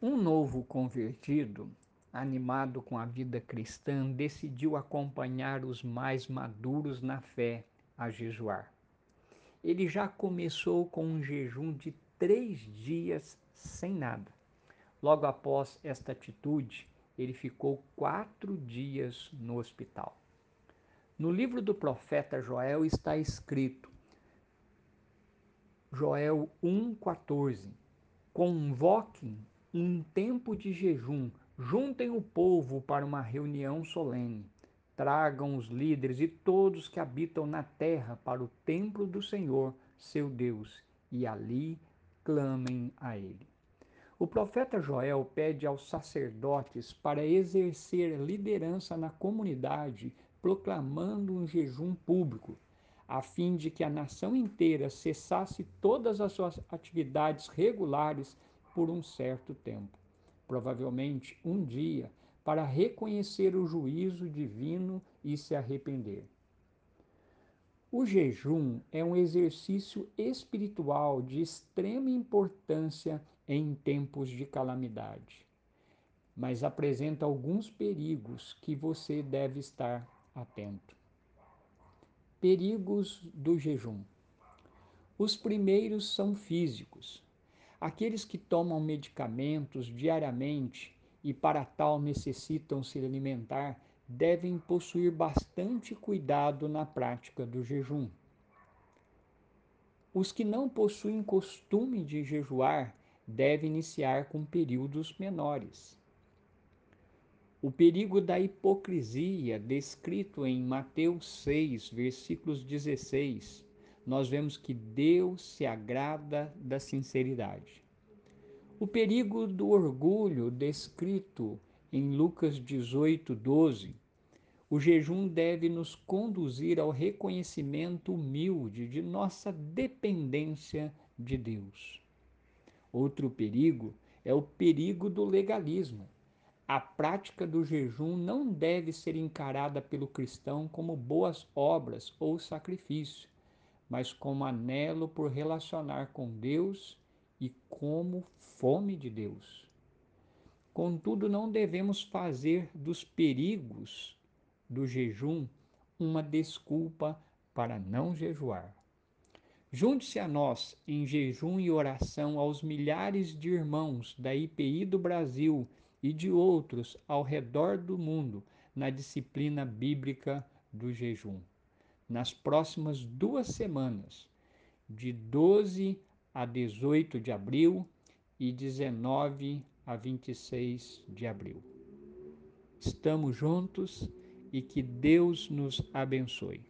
Um novo convertido, animado com a vida cristã, decidiu acompanhar os mais maduros na fé a jejuar. Ele já começou com um jejum de três dias sem nada. Logo após esta atitude, ele ficou quatro dias no hospital. No livro do profeta Joel está escrito, Joel 1,14: Convoquem um tempo de jejum, juntem o povo para uma reunião solene. Tragam os líderes e todos que habitam na terra para o templo do Senhor, seu Deus, e ali clamem a Ele. O profeta Joel pede aos sacerdotes para exercer liderança na comunidade, proclamando um jejum público, a fim de que a nação inteira cessasse todas as suas atividades regulares por um certo tempo, provavelmente um dia, para reconhecer o juízo divino e se arrepender. O jejum é um exercício espiritual de extrema importância em tempos de calamidade, mas apresenta alguns perigos que você deve estar atento. Perigos do jejum. Os primeiros são físicos. Aqueles que tomam medicamentos diariamente e para tal necessitam se alimentar devem possuir bastante cuidado na prática do jejum. Os que não possuem costume de jejuar devem iniciar com períodos menores. O perigo da hipocrisia, descrito em Mateus 6, versículos 16, nós vemos que Deus se agrada da sinceridade. O perigo do orgulho, descrito em Lucas 18, 12. O jejum deve nos conduzir ao reconhecimento humilde de nossa dependência de Deus. Outro perigo é o perigo do legalismo. A prática do jejum não deve ser encarada pelo cristão como boas obras ou sacrifício, mas como anelo por relacionar com Deus e como fome de Deus. Contudo, não devemos fazer dos perigos do jejum uma desculpa para não jejuar. Junte-se a nós em jejum e oração aos milhares de irmãos da IPI do Brasil e de outros ao redor do mundo na disciplina bíblica do jejum nas próximas duas semanas, de 12 a 18 de abril e 19 a 26 de abril. Estamos juntos e que Deus nos abençoe.